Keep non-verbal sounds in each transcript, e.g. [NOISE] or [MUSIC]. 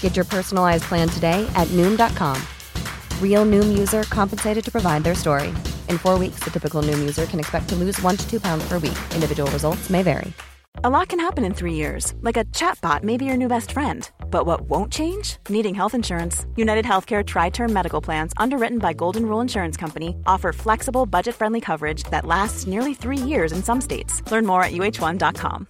Get your personalized plan today at Noom.com. Real Noom user compensated to provide their story. In four weeks, the typical Noom user can expect to lose one to two pounds per week. Individual results may vary. A lot can happen in three years, like a chatbot may be your new best friend. But what won't change? Needing health insurance. United Healthcare Tri Term Medical Plans, underwritten by Golden Rule Insurance Company, offer flexible, budget friendly coverage that lasts nearly three years in some states. Learn more at uh1.com.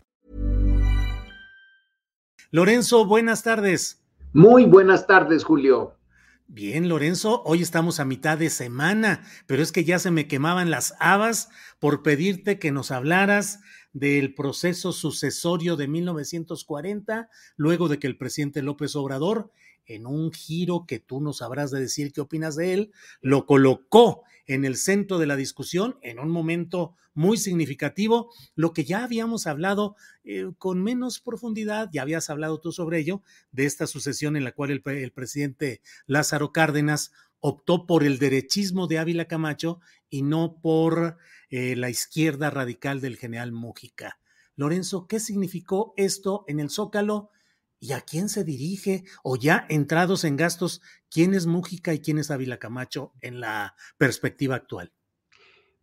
Lorenzo, buenas tardes. Muy buenas tardes, Julio. Bien, Lorenzo, hoy estamos a mitad de semana, pero es que ya se me quemaban las habas por pedirte que nos hablaras del proceso sucesorio de 1940, luego de que el presidente López Obrador, en un giro que tú no sabrás de decir qué opinas de él, lo colocó en el centro de la discusión en un momento muy significativo, lo que ya habíamos hablado eh, con menos profundidad, ya habías hablado tú sobre ello, de esta sucesión en la cual el, el presidente Lázaro Cárdenas optó por el derechismo de Ávila Camacho y no por eh, la izquierda radical del general Mújica. Lorenzo, ¿qué significó esto en el Zócalo y a quién se dirige? O ya entrados en gastos, ¿quién es Mújica y quién es Ávila Camacho en la perspectiva actual?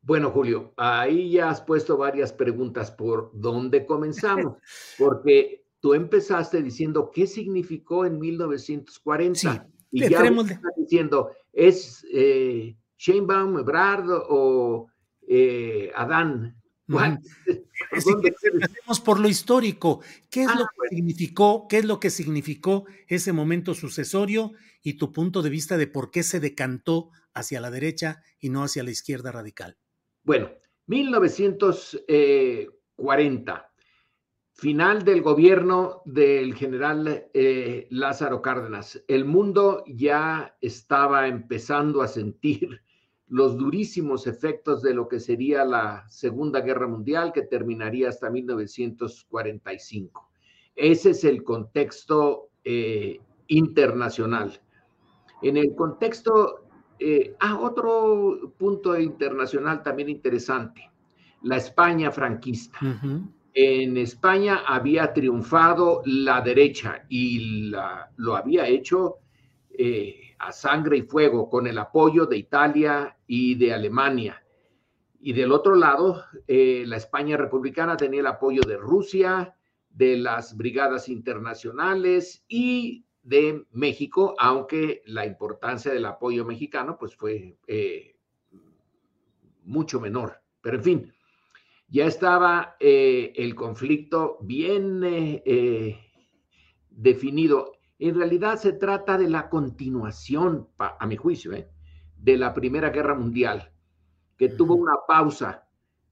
Bueno, Julio, ahí ya has puesto varias preguntas por dónde comenzamos, [LAUGHS] porque tú empezaste diciendo qué significó en 1940 Sí, y ya estás diciendo es eh, Sheinbaum, Ebrard o eh, Adán. ¿Cuál? Eh, Si ¿Dónde quieres, empecemos por lo histórico. ¿Qué es Ah, lo que significó, qué es lo que significó ese momento sucesorio y tu punto de vista de por qué se decantó hacia la derecha y no hacia la izquierda radical? Bueno, 1940, final del gobierno del general eh, Lázaro Cárdenas. El mundo ya estaba empezando a sentir los durísimos efectos de lo que sería la Segunda Guerra Mundial, que terminaría hasta 1945. Ese es el contexto eh, internacional. En el contexto eh, ah, otro punto internacional también interesante, la España franquista. En España había triunfado la derecha y la- lo había hecho eh, a sangre y fuego con el apoyo de Italia y de Alemania. Y del otro lado, eh, la España republicana tenía el apoyo de Rusia, de las brigadas internacionales y de México, aunque la importancia del apoyo mexicano pues fue eh, mucho menor. Pero en fin, ya estaba eh, el conflicto bien definido. En realidad se trata de la continuación, a mi juicio, eh, de la Primera Guerra Mundial, que tuvo una pausa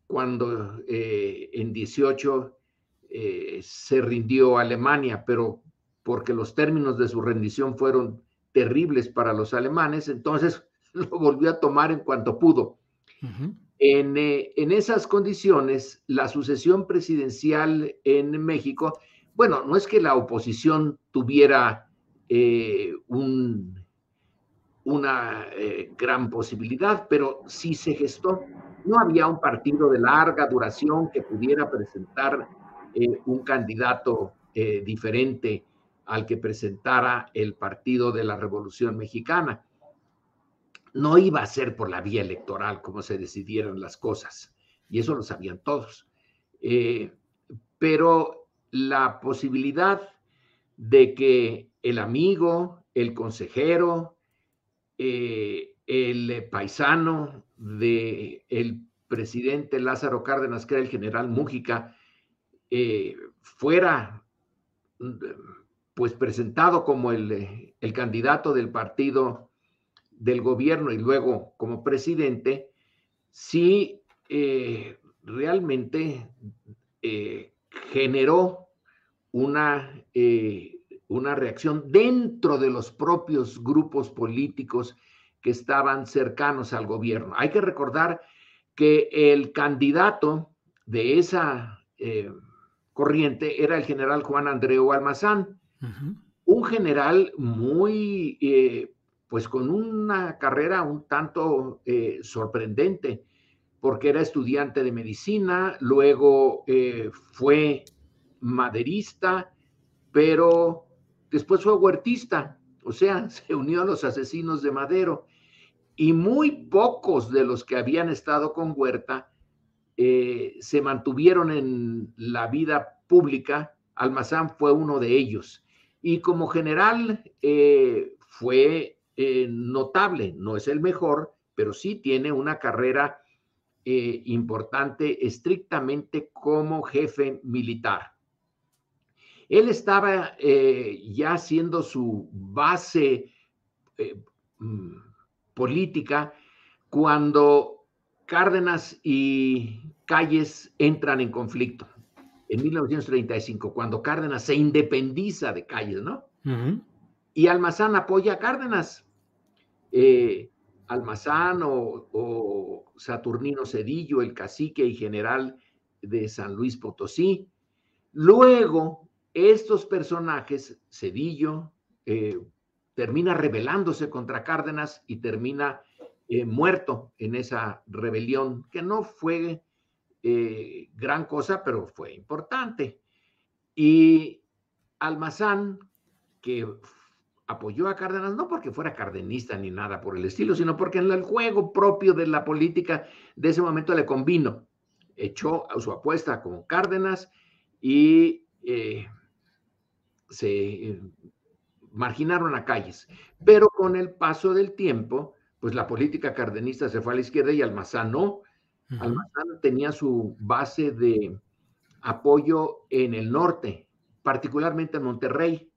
cuando eh, en 18 eh, se rindió Alemania, pero porque los términos de su rendición fueron terribles para los alemanes, entonces [LAUGHS] lo volvió a tomar en cuanto pudo. En, eh, en esas condiciones, la sucesión presidencial en México, bueno, no es que la oposición tuviera eh, un, una eh, gran posibilidad, pero sí se gestó. No había un partido de larga duración que pudiera presentar eh, un candidato diferente al que presentara el Partido de la Revolución Mexicana no iba a ser por la vía electoral como se decidieran las cosas, y eso lo sabían todos. Pero la posibilidad de que el amigo, el consejero, eh, el paisano del el presidente Lázaro Cárdenas, que era el general Mújica, eh, fuera pues presentado como el, el candidato del partido del gobierno y luego como presidente, sí eh, realmente eh, generó una eh, una reacción dentro de los propios grupos políticos que estaban cercanos al gobierno. Hay que recordar que el candidato de esa eh, corriente era el general Juan Andreu Almazán, un general muy, eh, pues con una carrera un tanto eh, sorprendente, porque era estudiante de medicina, luego fue maderista, pero después fue huertista, o sea, [LAUGHS] se unió a los asesinos de Madero. Y muy pocos de los que habían estado con Huerta eh, se mantuvieron en la vida pública, Almazán fue uno de ellos. Y como general eh, fue eh, notable, no es el mejor, pero sí tiene una carrera importante estrictamente como jefe militar. Él estaba ya haciendo su base mm, política cuando Cárdenas y Calles entran en conflicto en 1935, cuando Cárdenas se independiza de Calles, ¿no? Y Almazán apoya a Cárdenas. Eh, Almazán o, Saturnino Cedillo, el cacique y general de San Luis Potosí. Luego, estos personajes, Cedillo, eh, termina rebelándose contra Cárdenas y termina eh, muerto en esa rebelión, que no fue eh, gran cosa, pero fue importante. Y Almazán, que apoyó a Cárdenas, no porque fuera cardenista ni nada por el estilo, sino porque en el juego propio de la política de ese momento le convino. Echó su apuesta con Cárdenas y se marginaron a calles. Pero con el paso del tiempo, pues la política cardenista se fue a la izquierda y Almazán no. Almazán tenía su base de apoyo en el norte, particularmente en Monterrey,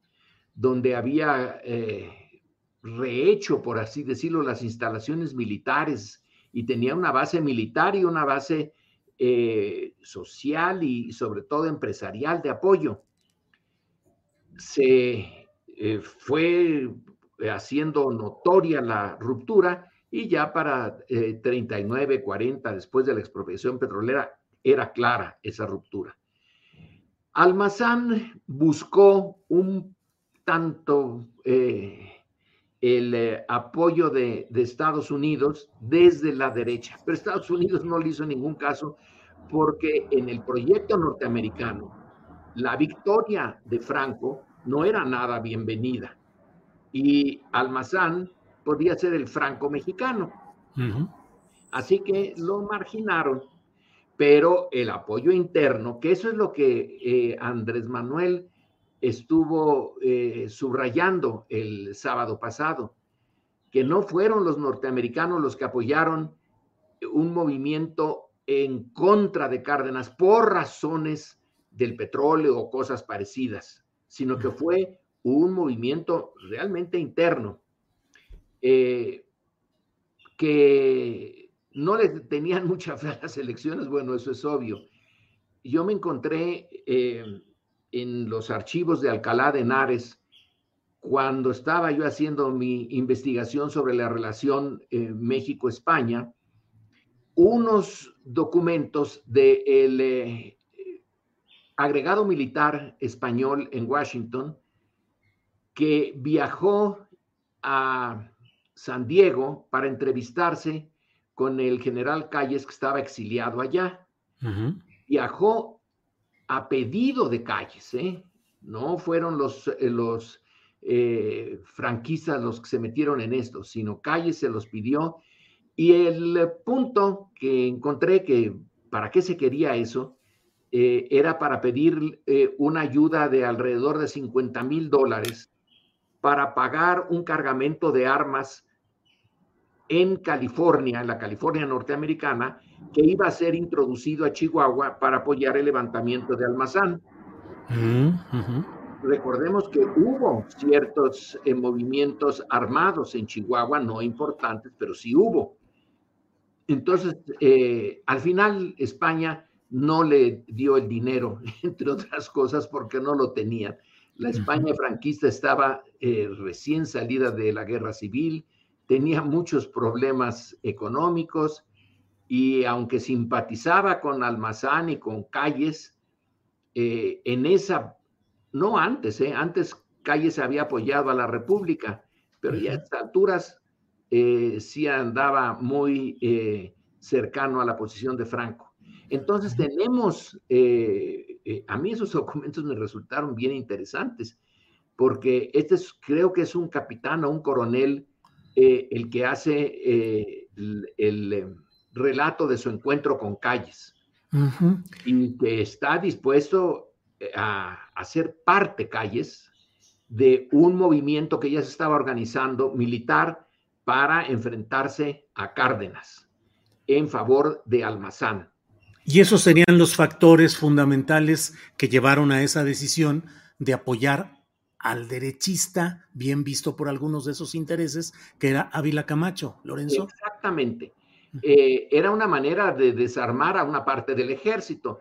donde había eh, rehecho, por así decirlo, las instalaciones militares y tenía una base militar y una base eh, social y sobre todo empresarial de apoyo. Se eh, fue haciendo notoria la ruptura y ya para 39, eh, 40, después de la expropiación petrolera, era clara esa ruptura. Almazán buscó un tanto eh, el apoyo de, de, Estados Unidos desde la derecha, pero Estados Unidos no le hizo ningún caso porque en el proyecto norteamericano la victoria de Franco no era nada bienvenida. Y Almazán podía ser el franco mexicano. Así que lo marginaron, pero el apoyo interno, que eso es lo que eh, Andrés Manuel estuvo eh, subrayando el sábado pasado, que no fueron los norteamericanos los que apoyaron un movimiento en contra de Cárdenas por razones del petróleo o cosas parecidas, sino que fue un movimiento realmente interno eh, que no le tenían [LAUGHS] mucha fe a las elecciones, bueno, eso es obvio. Yo me encontré eh, en los archivos de Alcalá de Henares cuando estaba yo haciendo mi investigación sobre la relación eh, México-España, unos documentos del agregado militar español en Washington que viajó a San Diego para entrevistarse con el general Calles que estaba exiliado allá. Viajó a pedido de Calles, ¿eh? no fueron los, eh, los eh, franquistas los que se metieron en esto, sino Calles se los pidió. Y el punto que encontré que para qué se quería eso era para pedir una ayuda de alrededor de 50 mil dólares para pagar un cargamento de armas en California, en la California norteamericana, que iba a ser introducido a Chihuahua para apoyar el levantamiento de Almazán. Mm, Recordemos que hubo ciertos eh, movimientos armados en Chihuahua, no importantes, pero sí hubo. Entonces, eh, al final España no le dio el dinero, [LAUGHS] entre otras cosas, porque no lo tenían La España franquista estaba eh, recién salida de la guerra civil, tenía muchos problemas económicos y aunque simpatizaba con Almazán y con Calles, eh, en esa, no antes, eh, antes Calles había apoyado a la República, pero ya a estas alturas sí andaba muy cercano a la posición de Franco. Entonces tenemos, a mí esos [LAUGHS] documentos me resultaron bien interesantes, porque este es, creo que es un capitán o un coronel el que hace el relato de su encuentro con Calles. Y que está dispuesto eh, a, hacer parte Calles de un movimiento que ya se estaba organizando militar para enfrentarse a Cárdenas en favor de Almazán. Y esos serían los factores fundamentales que llevaron a esa decisión de apoyar al derechista, bien visto por algunos de esos intereses, que era Ávila Camacho, Lorenzo. Exactamente. Eh, era una manera de desarmar a una parte del ejército.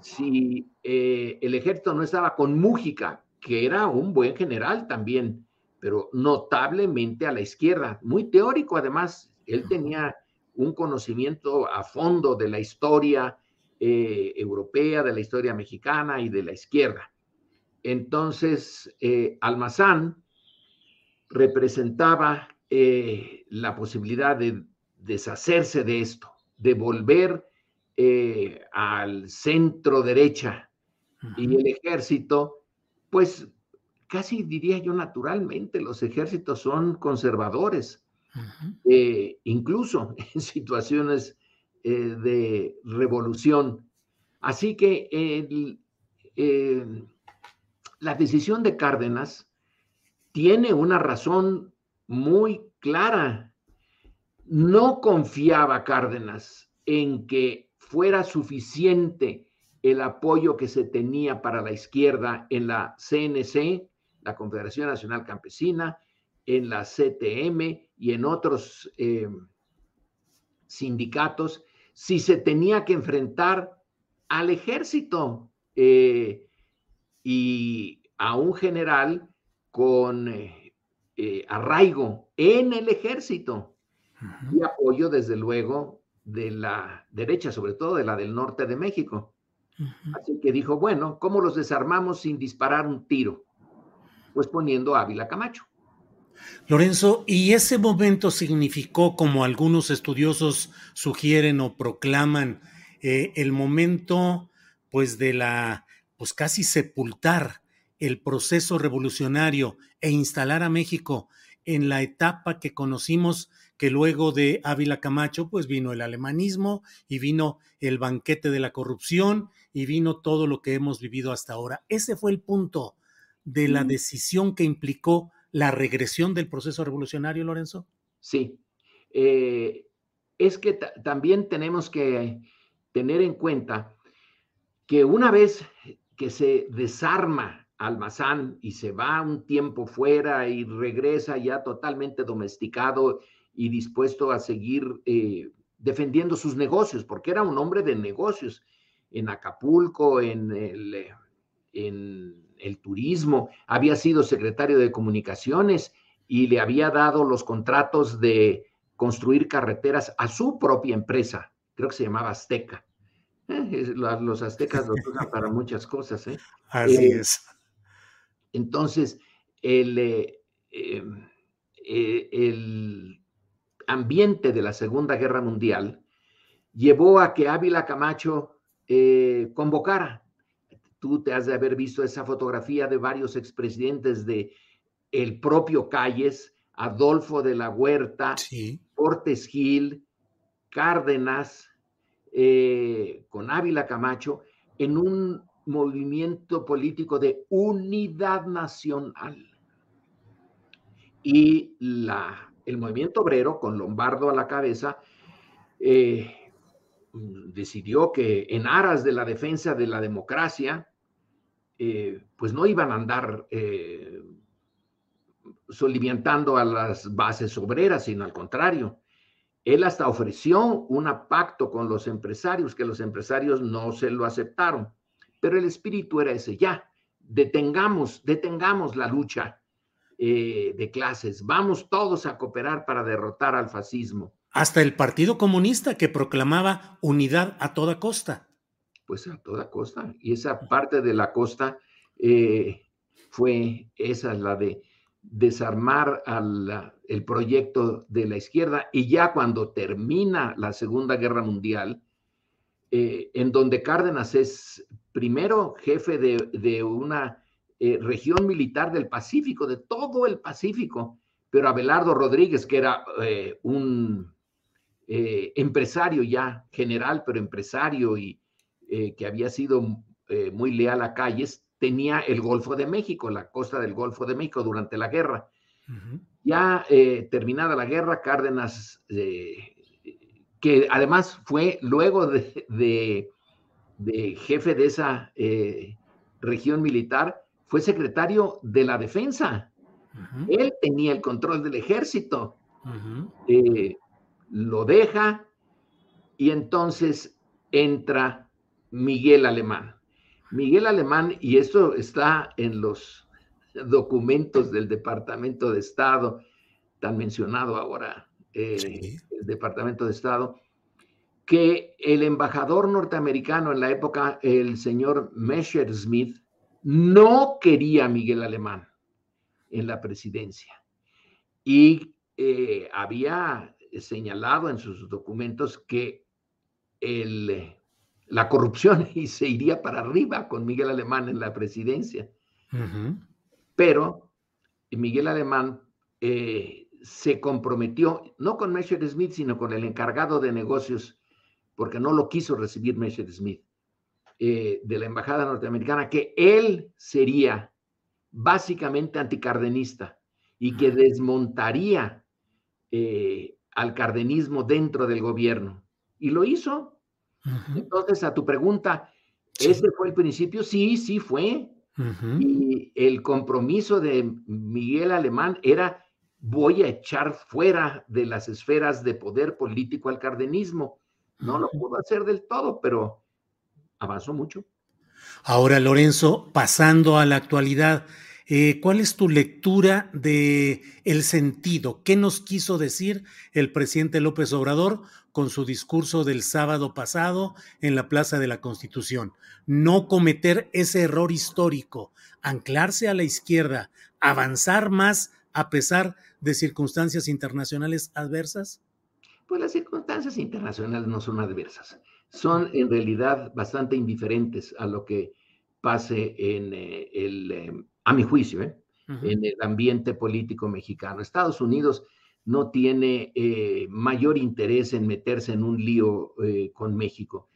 Si eh, el ejército no estaba con Mújica, que era un buen general también, pero notablemente a la izquierda, muy teórico además, él tenía un conocimiento a fondo de la historia eh, europea, de la historia mexicana y de la izquierda. Entonces, Almazán representaba la posibilidad de deshacerse de esto, de volver eh, al centro derecha. Y el ejército, pues casi diría yo naturalmente, los ejércitos son conservadores, eh, incluso [LAUGHS] en situaciones eh, de revolución. Así que la decisión de Cárdenas tiene una razón muy clara no confiaba Cárdenas en que fuera suficiente el apoyo que se tenía para la izquierda en la CNC, la Confederación Nacional Campesina, en la CTM y en otros eh, sindicatos, si se tenía que enfrentar al ejército eh, y a un general con eh, arraigo en el ejército y apoyo, desde luego, de la derecha, sobre todo de la del norte de México. Así que dijo, bueno, ¿cómo los desarmamos sin disparar un tiro? Pues poniendo a Ávila Camacho. Lorenzo, ¿y ese momento significó, como algunos estudiosos sugieren o proclaman, eh, el momento, pues, de la, pues, casi sepultar el proceso revolucionario e instalar a México en la etapa que conocimos que luego de Ávila Camacho, pues vino el alemanismo y vino el banquete de la corrupción y vino todo lo que hemos vivido hasta ahora. Ese fue el punto de la decisión que implicó la regresión del proceso revolucionario, Lorenzo. Sí. Eh, es que también tenemos que tener en cuenta que una vez que se desarma Almazán y se va un tiempo fuera y regresa ya totalmente domesticado y dispuesto a seguir eh, defendiendo sus negocios, porque era un hombre de negocios en Acapulco, en el, en el turismo, había sido secretario de comunicaciones y le había dado los contratos de construir carreteras a su propia empresa, creo que se llamaba Azteca. Eh, los aztecas los [LAUGHS] usan para muchas cosas. Así es. Entonces, el, el ambiente de la Segunda Guerra Mundial llevó a que Ávila Camacho eh, convocara. Tú te has de haber visto esa fotografía de varios expresidentes de el propio Calles, Adolfo de la Huerta, sí. Cortes Gil, Cárdenas, eh, con Ávila Camacho, en un movimiento político de unidad nacional. Y la el movimiento obrero, con Lombardo a la cabeza, eh, decidió que en aras de la defensa de la democracia, eh, pues no iban a andar eh, soliviantando a las bases obreras, sino al contrario. Él hasta ofreció un pacto con los empresarios, que los empresarios no se lo aceptaron, pero el espíritu era ese, ya, detengamos, detengamos la lucha eh, de clases, vamos todos a cooperar para derrotar al fascismo. Hasta el Partido Comunista que proclamaba unidad a toda costa. Pues a toda costa. Y esa parte de la costa eh, fue esa, la de desarmar al, el proyecto de la izquierda. Y ya cuando termina la Segunda Guerra Mundial, eh, en donde Cárdenas es primero jefe de, una eh, región militar del Pacífico, de todo el Pacífico, pero Abelardo Rodríguez, que era eh, empresario ya, general, pero empresario y que había sido muy leal a Calles, tenía el Golfo de México, la costa del Golfo de México durante la guerra. Ya terminada la guerra, Cárdenas que además fue luego de, jefe de esa eh, región militar, fue secretario de la defensa. Él tenía el control del ejército. Eh, lo deja y entonces entra Miguel Alemán. Miguel Alemán, y esto está en los documentos del Departamento de Estado, tan mencionado ahora eh, el Departamento de Estado, que el embajador norteamericano en la época, el señor Messerschmitt, no quería a Miguel Alemán en la presidencia y eh, había señalado en sus documentos que el, la corrupción [LAUGHS] se iría para arriba con Miguel Alemán en la presidencia. Pero Miguel Alemán eh, se comprometió, no con Mesher Smith, sino con el encargado de negocios, porque no lo quiso recibir Mesher Smith, eh, de la embajada norteamericana, que él sería básicamente anticardenista y que desmontaría eh, al cardenismo dentro del gobierno. Y lo hizo. Entonces, a tu pregunta, ¿ese fue el principio? Sí, sí fue. Y el compromiso de Miguel Alemán era voy a echar fuera de las esferas de poder político al cardenismo. No lo pudo hacer del todo, pero avanzó mucho. Ahora, Lorenzo, pasando a la actualidad, eh, ¿cuál es tu lectura de el sentido? ¿Qué nos quiso decir el presidente López Obrador con su discurso del sábado pasado en la Plaza de la Constitución? No cometer ese error histórico, anclarse a la izquierda, avanzar más a pesar de circunstancias internacionales adversas? Pues las circunstancias internacionales no son adversas, son en realidad bastante indiferentes a lo que pase en eh, el, eh, a mi juicio, ¿eh? en el ambiente político mexicano. Estados Unidos no tiene mayor interés en meterse en un lío con México.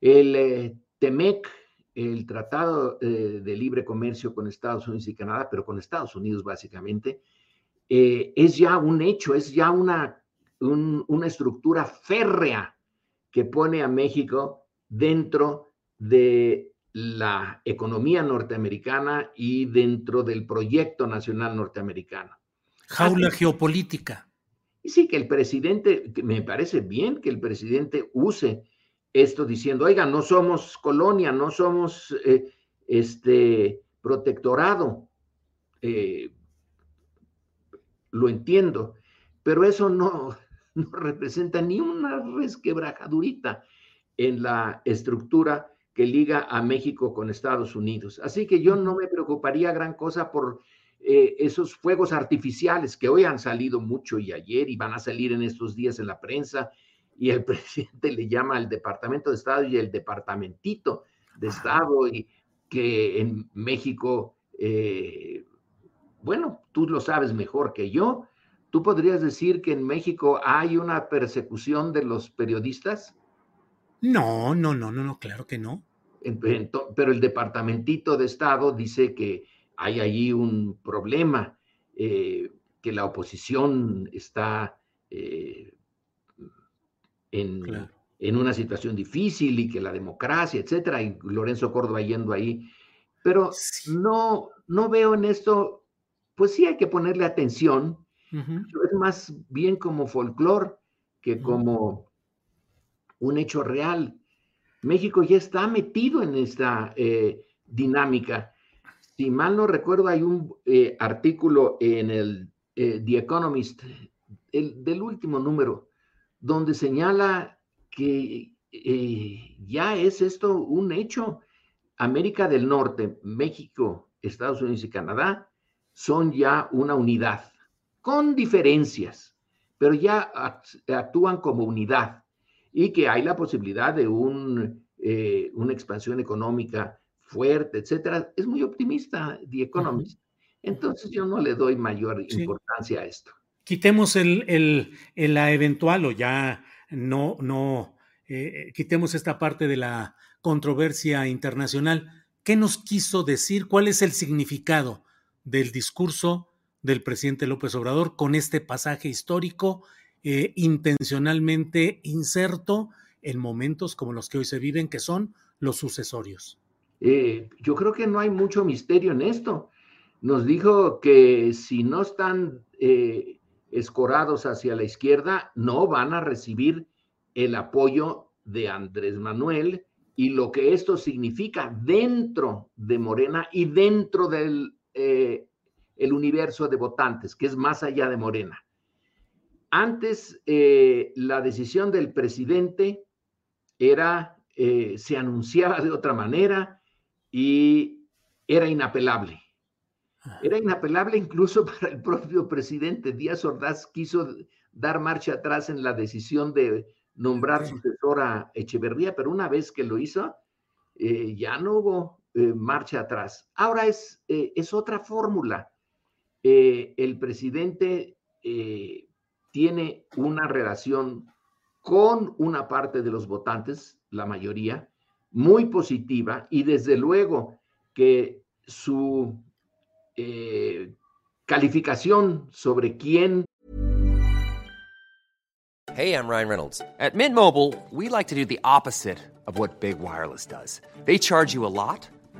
El TEMEC, el Tratado de Libre Comercio con Estados Unidos y Canadá, pero con Estados Unidos básicamente, eh, es ya un hecho, es ya una, una estructura férrea que pone a México dentro de la economía norteamericana y dentro del proyecto nacional norteamericano. Jaula geopolítica. Y sí, que el presidente, me parece bien que el presidente use esto diciendo, oiga, no somos colonia, no somos eh, este protectorado. Eh, lo entiendo, pero eso no, [LAUGHS] no representa ni una resquebrajadurita en la estructura que liga a México con Estados Unidos. Así que yo no me preocuparía gran cosa por eh, esos fuegos artificiales que hoy han salido mucho y ayer y van a salir en estos días en la prensa y el [LAUGHS] presidente le llama al Departamento de Estado y el Departamentito de Estado y que en México eh, bueno, tú lo sabes mejor que yo. ¿Tú podrías decir que en México hay una persecución de los periodistas? No, no, no, no, no, claro que no. Pero el Departamentito de Estado dice que hay allí un problema, eh, que la oposición está eh, en, en, una situación difícil y que la democracia, etcétera, y Lorenzo Córdoba yendo ahí. Pero no, no veo en esto pues sí hay que ponerle atención. Es más bien como folclore que como un hecho real. México ya está metido en esta eh, dinámica. Si mal no recuerdo, hay un eh, artículo en el eh, The Economist, el, del último número, donde señala que ya es esto un hecho. América del Norte, México, Estados Unidos y Canadá son ya una unidad, con diferencias, pero ya actúan como unidad y que hay la posibilidad de un, eh, una expansión económica fuerte, etcétera. Es muy optimista The Economist. Entonces yo no le doy mayor importancia a esto. Quitemos el, el, la eventual o ya no, no, eh, quitemos esta parte de la controversia internacional. ¿Qué nos quiso decir? ¿Cuál es el significado del discurso del presidente López Obrador con este pasaje histórico eh, intencionalmente inserto en momentos como los que hoy se viven, que son los sucesorios? Eh, yo creo que no hay mucho misterio en esto. Nos dijo que si no están escorados hacia la izquierda, no van a recibir el apoyo de Andrés Manuel y lo que esto significa dentro de Morena y dentro del eh, el universo de votantes, que es más allá de Morena. Antes, eh, la decisión del presidente era, eh, se anunciaba de otra manera y era inapelable. Era inapelable incluso [LAUGHS] para el propio presidente. Díaz Ordaz quiso dar marcha atrás en la decisión de nombrar sucesor a Echeverría, pero una vez que lo hizo, eh, ya no hubo marcha atrás. Ahora es, es otra fórmula. el presidente tiene una relación con una parte de los votantes, la mayoría, muy positiva y desde luego que su calificación sobre quién Hey, I'm Ryan Reynolds. At Mint Mobile, we like to do the opposite of what Big Wireless does. They charge you a lot,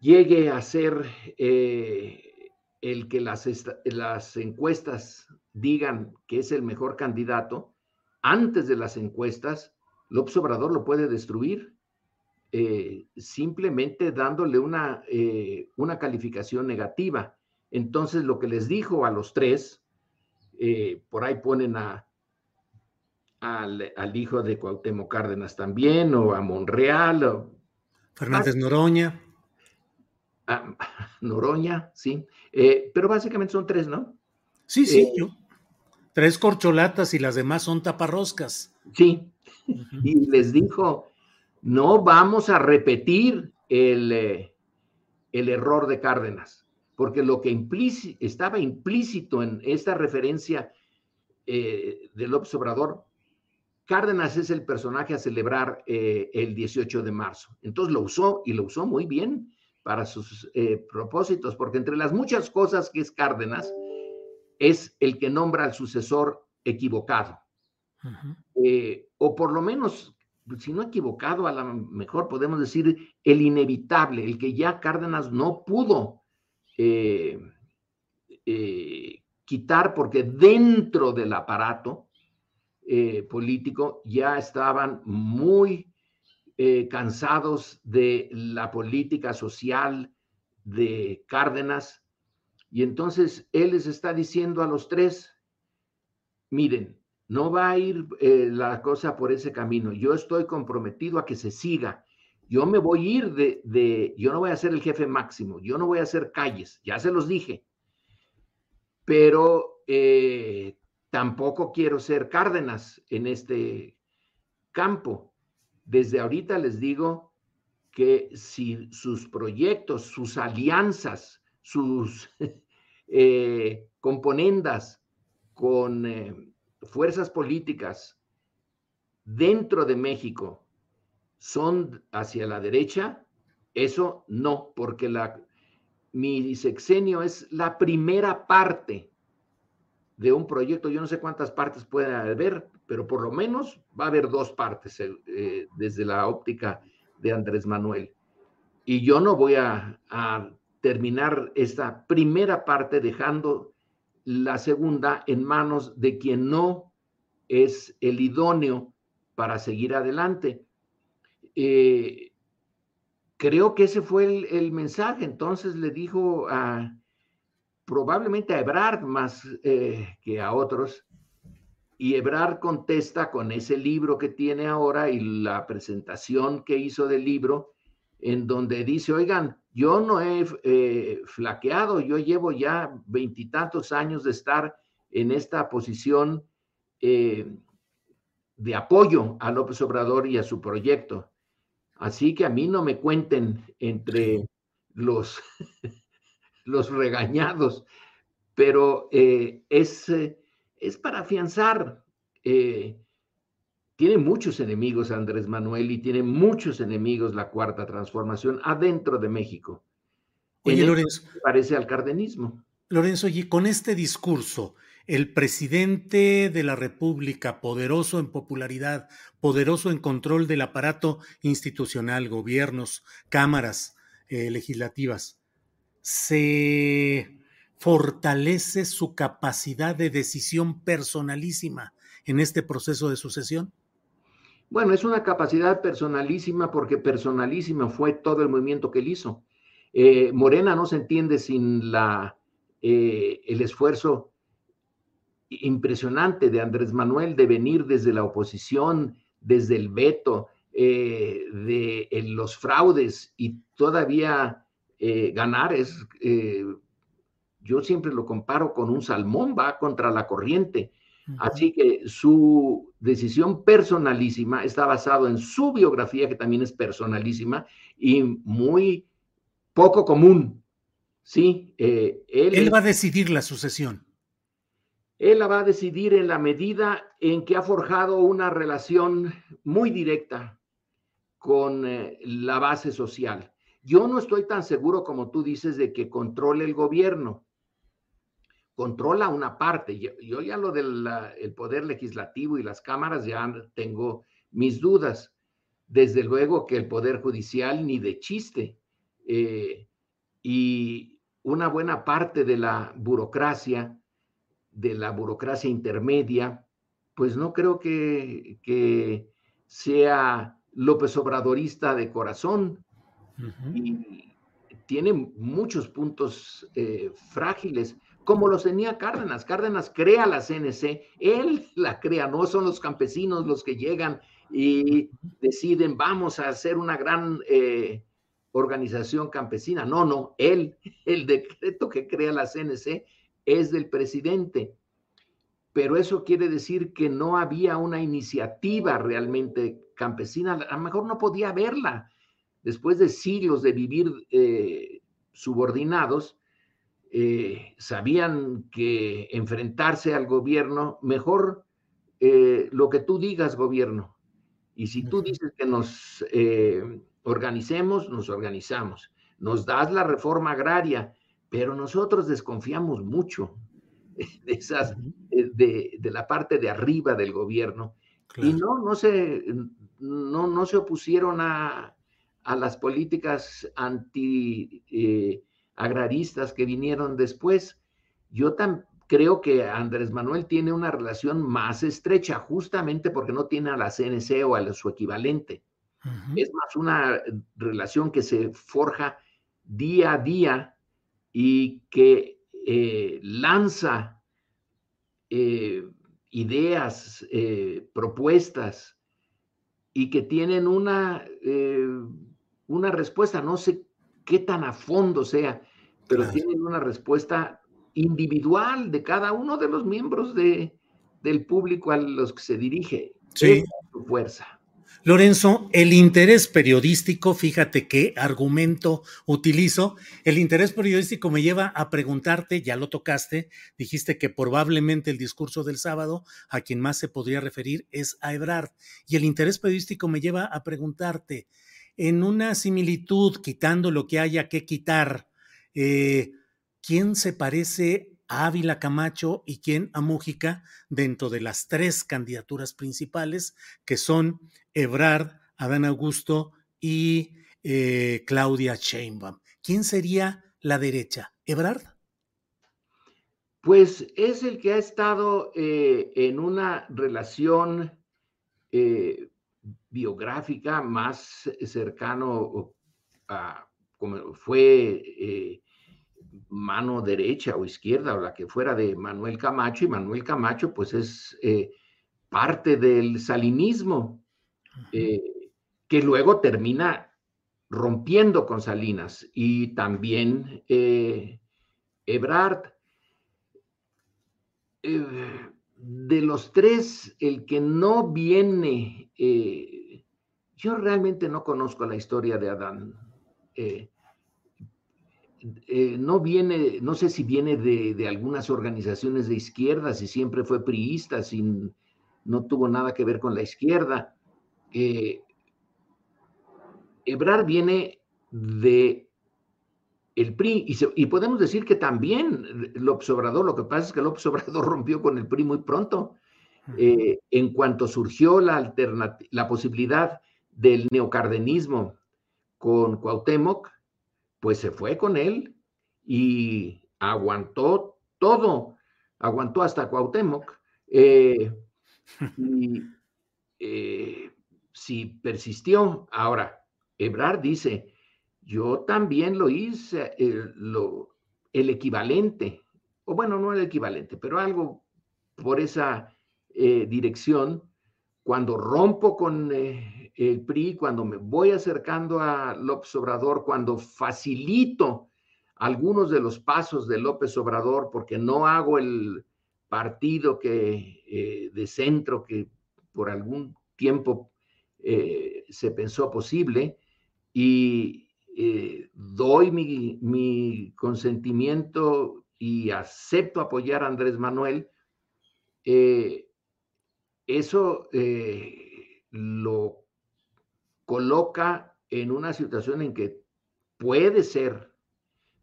llegue a ser eh, el que las, las encuestas digan que es el mejor candidato, antes de las encuestas, López Obrador lo puede destruir eh, simplemente dándole una, eh, una calificación negativa. Entonces, lo que les dijo a los tres, por ahí ponen a, al, al, hijo de Cuauhtémoc Cárdenas también, o a Monreal. O, Fernández Noroña. [LAUGHS] Noroña, sí. Eh, pero básicamente son tres, ¿no? Sí, sí, eh, yo. Tres corcholatas y las demás son taparroscas. Sí. Y les dijo, no vamos a repetir el, eh, el error de Cárdenas, porque lo que estaba implícito en esta referencia eh, de López Obrador, Cárdenas es el personaje a celebrar el 18 de marzo. Entonces lo usó y lo usó muy bien para sus eh, propósitos, porque entre las muchas cosas que es Cárdenas, es el que nombra al sucesor equivocado. Eh, o por lo menos, si no equivocado, a lo mejor podemos decir el inevitable, el que ya Cárdenas no pudo eh, quitar porque dentro del aparato político ya estaban muy eh, cansados de la política social de Cárdenas. Y entonces él les está diciendo a los tres, miren, no va a ir eh, la cosa por ese camino. Yo estoy comprometido a que se siga. Yo me voy a ir de, yo no voy a ser el jefe máximo, yo no voy a hacer calles, ya se los dije. pero eh, tampoco quiero ser Cárdenas en este campo. Desde ahorita les digo que si sus proyectos, sus alianzas, sus [LAUGHS] eh, componendas con eh, fuerzas políticas dentro de México son hacia la derecha, eso no, porque la, mi sexenio es la primera parte de un proyecto. Yo no sé cuántas partes puede haber, pero por lo menos va a haber dos partes eh, desde la óptica de Andrés Manuel. Y yo no voy a, terminar esta primera parte dejando la segunda en manos de quien no es el idóneo para seguir adelante. Eh, creo que ese fue el, mensaje. Entonces le dijo a probablemente a Ebrard más eh, que a otros. Y Ebrard contesta con ese libro que tiene ahora y la presentación que hizo del libro, en donde dice, oigan, yo no he eh, flaqueado, yo llevo ya veintitantos años de estar en esta posición de apoyo a López Obrador y a su proyecto. Así que a mí no me cuenten entre los, [LAUGHS] los regañados, pero eh, es, eh, es para afianzar. Eh, tiene muchos enemigos Andrés Manuel y tiene muchos enemigos la cuarta transformación adentro de México. Oye, Lorenzo. Parece al cardenismo. Lorenzo, y con este discurso, el presidente de la República, poderoso en popularidad, poderoso en control del aparato institucional, gobiernos, cámaras eh, legislativas, se fortalece su capacidad de decisión personalísima en este proceso de sucesión? Bueno, es una capacidad personalísima porque personalísima fue todo el movimiento que él hizo. Eh, Morena no se entiende sin la, eh, el esfuerzo impresionante de Andrés Manuel de venir desde la oposición, desde el veto, eh, de los fraudes y todavía ganar es, yo siempre lo comparo con un salmón, va contra la corriente. Así que su decisión personalísima está basado en su biografía, que también es personalísima y muy poco común. Sí, él, él va a decidir la sucesión. Él la va a decidir en la medida en que ha forjado una relación muy directa con eh, la base social. Yo no estoy tan seguro como tú dices de que controle el gobierno. Controla una parte. Yo, ya lo del el poder legislativo y las cámaras ya tengo mis dudas. Desde luego que el poder judicial ni de chiste. Eh, y una buena parte de la burocracia de la burocracia intermedia, pues no creo que, que sea López Obradorista de corazón. Y tiene muchos puntos eh, frágiles, como los tenía Cárdenas. Cárdenas crea la CNC, él la crea, no son los campesinos los que llegan y deciden, vamos a hacer una gran eh, organización campesina. No, no, él, el decreto que crea la CNC es del presidente. Pero eso quiere decir que no había una iniciativa realmente campesina. A lo mejor no podía haberla. Después de siglos de vivir eh, subordinados, eh, sabían que enfrentarse al gobierno, mejor eh, lo que tú digas, gobierno. Y si tú dices que nos organicemos, nos organizamos. Nos das la reforma agraria, pero nosotros desconfiamos mucho [LAUGHS] de esas, de, de la parte de arriba del gobierno. Y no, no se, no, no se opusieron a, a las políticas anti eh, que vinieron después. Yo tan, creo que Andrés Manuel tiene una relación más estrecha justamente porque no tiene a la CNC o a su equivalente. Es más una relación que se forja día a día y que eh, lanza eh, ideas, eh, propuestas y que tienen una, una respuesta, no sé qué tan a fondo sea, pero tienen una respuesta individual de cada uno de los miembros de, del público a los que se dirige. Sí. su fuerza. Lorenzo, el interés periodístico, fíjate qué argumento utilizo. El interés periodístico me lleva a preguntarte, ya lo tocaste, dijiste que probablemente el discurso del sábado a quien más se podría referir es a Ebrard. Y el interés periodístico me lleva a preguntarte, en una similitud, quitando lo que haya que quitar, eh, ¿quién se parece a Ávila Camacho y quién a Mújica dentro de las tres candidaturas principales que son Ebrard, Adán Augusto y eh, Claudia Sheinbaum. ¿Quién sería la derecha? ¿Ebrard? Pues es el que ha estado eh, en una relación biográfica más cercano a como fue mano derecha o izquierda o la que fuera de Manuel Camacho y Manuel Camacho pues es parte del salinismo eh, que luego termina rompiendo con Salinas y también eh, Ebrard. Eh, de los tres, el que no viene, yo realmente no conozco la historia de Adán. no viene, no sé si viene de, algunas organizaciones de izquierda, si siempre fue priista, si no tuvo nada que ver con la izquierda. Eh, Ebrar viene de el PRI y, podemos decir que también López Obrador, lo que pasa es que López Obrador [LAUGHS] rompió con el PRI muy pronto. Eh, en cuanto surgió la, la posibilidad del neocardenismo con Cuauhtémoc, pues se fue con él y aguantó todo, aguantó hasta Cuauhtémoc. Eh, [LAUGHS] y si persistió. Ahora, Ebrard dice, yo también lo hice, el, equivalente, o bueno, no el equivalente, pero algo por esa eh, dirección, cuando rompo con eh, el PRI, cuando me voy acercando a López Obrador, cuando facilito algunos de los pasos de López Obrador, porque no hago el partido que, eh, de centro que por algún tiempo se pensó posible y eh, doy mi, consentimiento y acepto apoyar a Andrés Manuel, eh, eso lo coloca en una situación en que puede ser,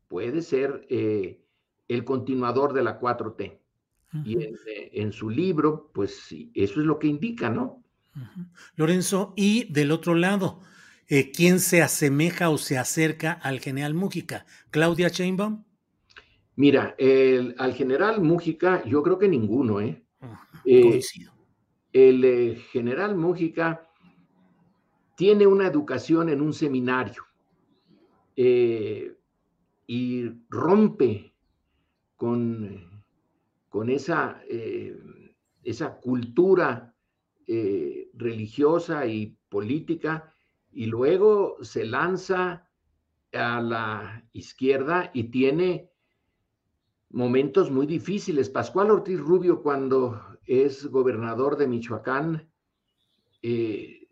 puede ser el continuador de la 4T. Y en, en, su libro, pues eso es lo que indica, ¿no? Lorenzo, y del otro lado, eh, ¿quién se asemeja o se acerca al general Mújica? ¿Claudia Sheinbaum? Mira, al general Mújica, yo creo que ninguno, ¿eh? eh el eh, general Mújica tiene una educación en un seminario y rompe con, con esa, esa cultura eh, religiosa y política, y luego se lanza a la izquierda y tiene momentos muy difíciles. Pascual Ortiz Rubio, cuando es gobernador de Michoacán, eh,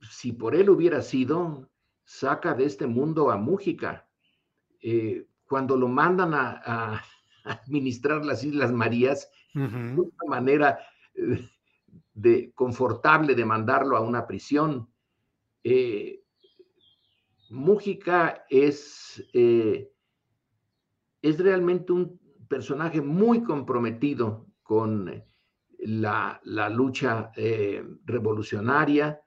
si por él hubiera sido, saca de este mundo a Mújica. Eh, cuando lo mandan a, [LAUGHS] administrar las Islas Marías, de una manera de, confortable de mandarlo a una prisión. Eh, Mújica es, eh, es realmente un personaje muy comprometido con la, lucha eh, revolucionaria.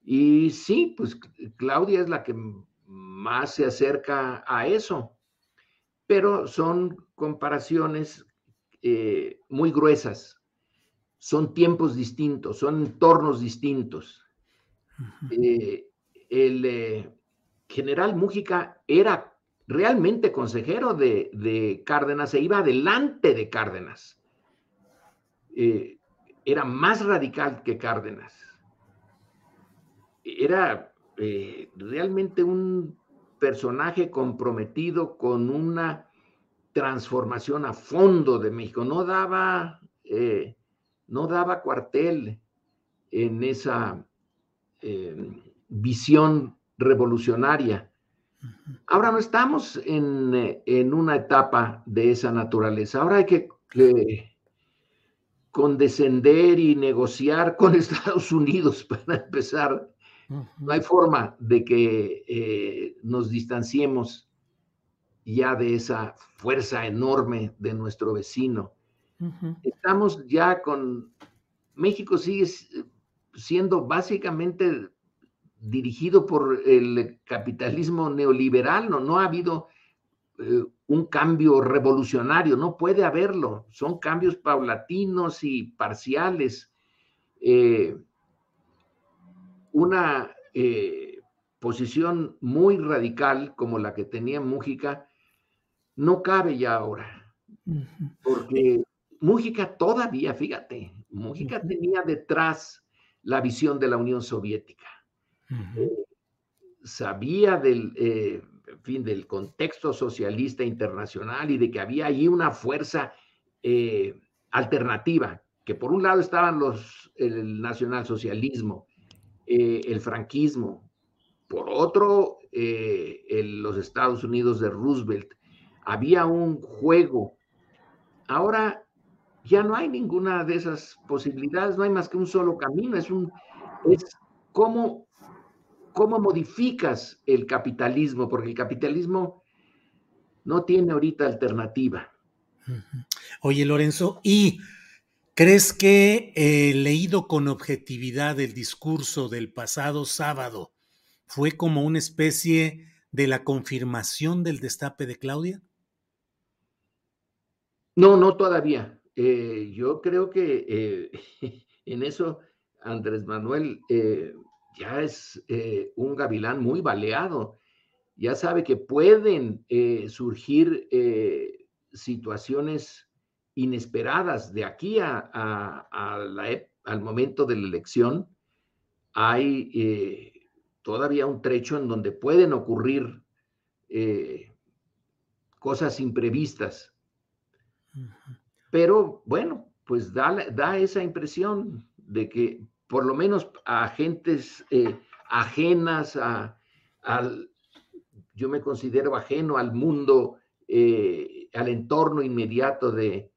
Y sí, pues Claudia es la que más se acerca a eso, pero son comparaciones muy gruesas son tiempos distintos, son entornos distintos. Eh, el eh, general Mújica era realmente consejero de, Cárdenas e iba adelante de Cárdenas. Eh, era más radical que Cárdenas. Era realmente un personaje comprometido con una transformación a fondo de México, no daba, no daba cuartel en esa eh, visión revolucionaria. Ahora no estamos en, en, una etapa de esa naturaleza, ahora hay que condescender y negociar con [LAUGHS] Estados Unidos para empezar. No hay forma de que eh, nos distanciemos ya de esa fuerza enorme de nuestro vecino. Estamos ya con, México sigue siendo básicamente dirigido por el capitalismo neoliberal, no, no ha habido eh, un cambio revolucionario, no puede haberlo, son cambios paulatinos y parciales. Eh, una eh, posición muy radical como la que tenía Mújica no cabe ya ahora, porque Mújica todavía, fíjate, Mújica tenía detrás la visión de la Unión Soviética. sabía del, fin, del contexto socialista internacional y de que había ahí una fuerza eh, alternativa, que por un lado estaban los, el nacionalsocialismo, eh, el franquismo, por otro, eh, los Estados Unidos de Roosevelt. Había un juego. Ahora ya no hay ninguna de esas posibilidades, no hay más que un solo camino, es un es cómo cómo modificas el capitalismo, porque el capitalismo no tiene ahorita alternativa. Oye, Lorenzo, ¿y crees que eh, leído con objetividad el discurso del pasado sábado fue como una especie de la confirmación del destape de Claudia? No, no todavía. Eh, yo creo que eh, [LAUGHS] en eso Andrés Manuel ya es eh, un gavilán muy baleado, ya sabe que pueden eh, surgir eh, situaciones inesperadas de aquí a, al momento de la elección. Hay todavía un trecho en donde pueden ocurrir cosas imprevistas. Pero bueno, pues da, da esa impresión de que por lo menos a gentes eh, ajenas a, al, yo me considero ajeno al mundo, eh, al entorno inmediato de,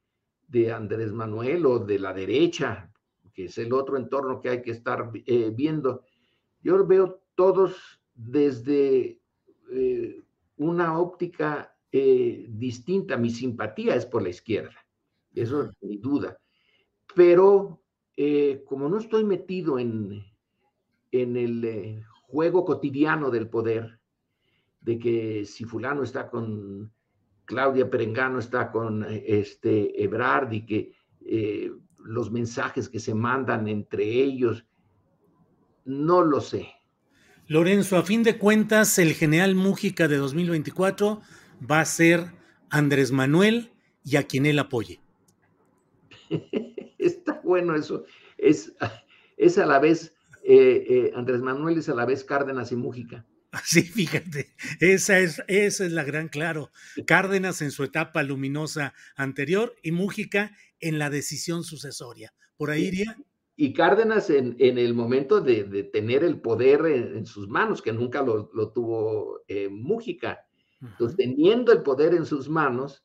Andrés Manuel o de la derecha, que es el otro entorno que hay que estar eh, viendo. Yo veo todos desde una óptica distinta. Mi simpatía es por la izquierda, eso es mi duda. Pero eh, como no estoy metido en, en el eh, juego cotidiano del poder, de que si fulano está con Claudia Perengano, está con eh, este Ebrard y que los mensajes que se mandan entre ellos, no lo sé. Lorenzo, a fin de cuentas, el general Mújica de 2024 va a ser Andrés Manuel y a quien él apoye. [LAUGHS] Está bueno eso. Es, es a la vez, eh, eh, Andrés Manuel es a la vez Cárdenas y Mújica. [LAUGHS] Sí, fíjate, esa es, esa es la gran claro. Cárdenas en su etapa luminosa anterior y Mújica en la decisión sucesoria. ¿Por ahí iría? Y Cárdenas en, en el momento de, de, tener el poder en, sus manos, que nunca lo, lo tuvo eh, Mújica. Entonces, teniendo el poder en sus manos,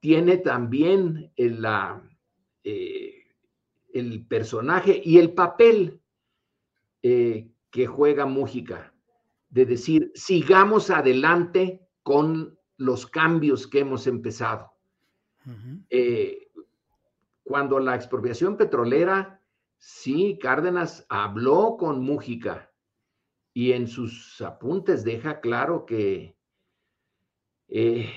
tiene también la, eh, el personaje y el papel eh, que juega Mújica, de decir, sigamos adelante con los cambios que hemos empezado. Eh, cuando la expropiación petrolera, sí, Cárdenas habló con Mújica y en sus apuntes deja claro que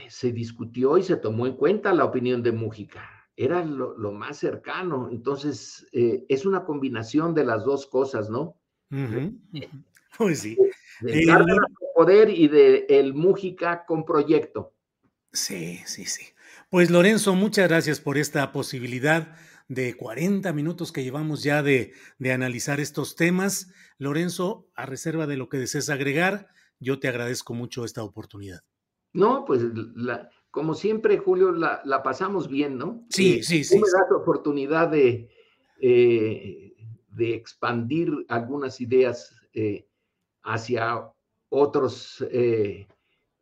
se discutió y se tomó en cuenta la opinión de Mújica era lo, más cercano. Entonces, eh, es una combinación de las dos cosas, ¿no? Pues [LAUGHS] sí. De, con poder y de el Mújica con proyecto. Sí, sí, sí. Pues Lorenzo, muchas gracias por esta posibilidad de 40 minutos que llevamos ya de, de analizar estos temas. Lorenzo, a reserva de lo que desees agregar, yo te agradezco mucho esta oportunidad. No, pues la, como siempre, Julio, la, pasamos bien, ¿no? Sí, eh, sí, sí. me das oportunidad de, eh, de expandir algunas ideas eh, hacia otros,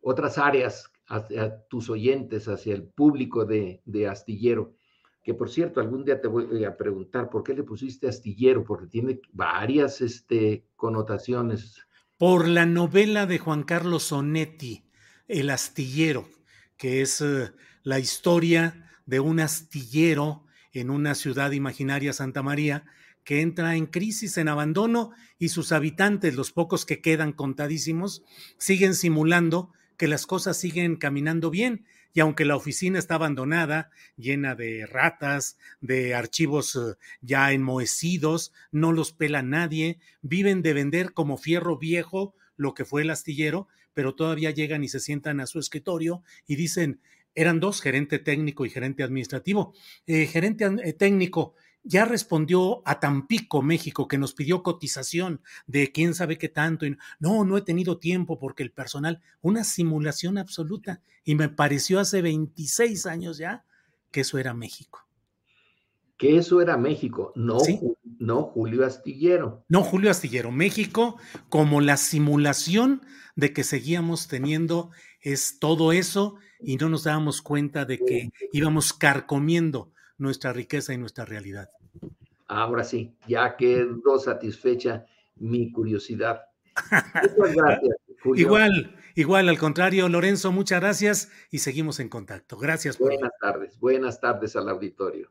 otras áreas, hacia tus oyentes, hacia el público de, de Astillero. Que por cierto, algún día te voy a preguntar por qué le pusiste astillero, porque tiene varias este, connotaciones. Por la novela de Juan Carlos Sonetti, El astillero que es eh, la historia de un astillero en una ciudad imaginaria, Santa María, que entra en crisis, en abandono, y sus habitantes, los pocos que quedan contadísimos, siguen simulando que las cosas siguen caminando bien. Y aunque la oficina está abandonada, llena de ratas, de archivos eh, ya enmohecidos, no los pela nadie, viven de vender como fierro viejo lo que fue el astillero, pero todavía llegan y se sientan a su escritorio y dicen, eran dos, gerente técnico y gerente administrativo. Eh, gerente eh, técnico ya respondió a Tampico, México, que nos pidió cotización de quién sabe qué tanto. Y, no, no he tenido tiempo porque el personal, una simulación absoluta. Y me pareció hace 26 años ya que eso era México. Que eso era México, no, no Julio Astillero. No Julio Astillero, México como la simulación de que seguíamos teniendo es todo eso y no nos dábamos cuenta de que íbamos carcomiendo nuestra riqueza y nuestra realidad. Ahora sí, ya quedó satisfecha mi curiosidad. [LAUGHS] Muchas gracias. Julio. Igual, igual, al contrario, Lorenzo, muchas gracias y seguimos en contacto. Gracias. Por buenas tardes, buenas tardes al auditorio.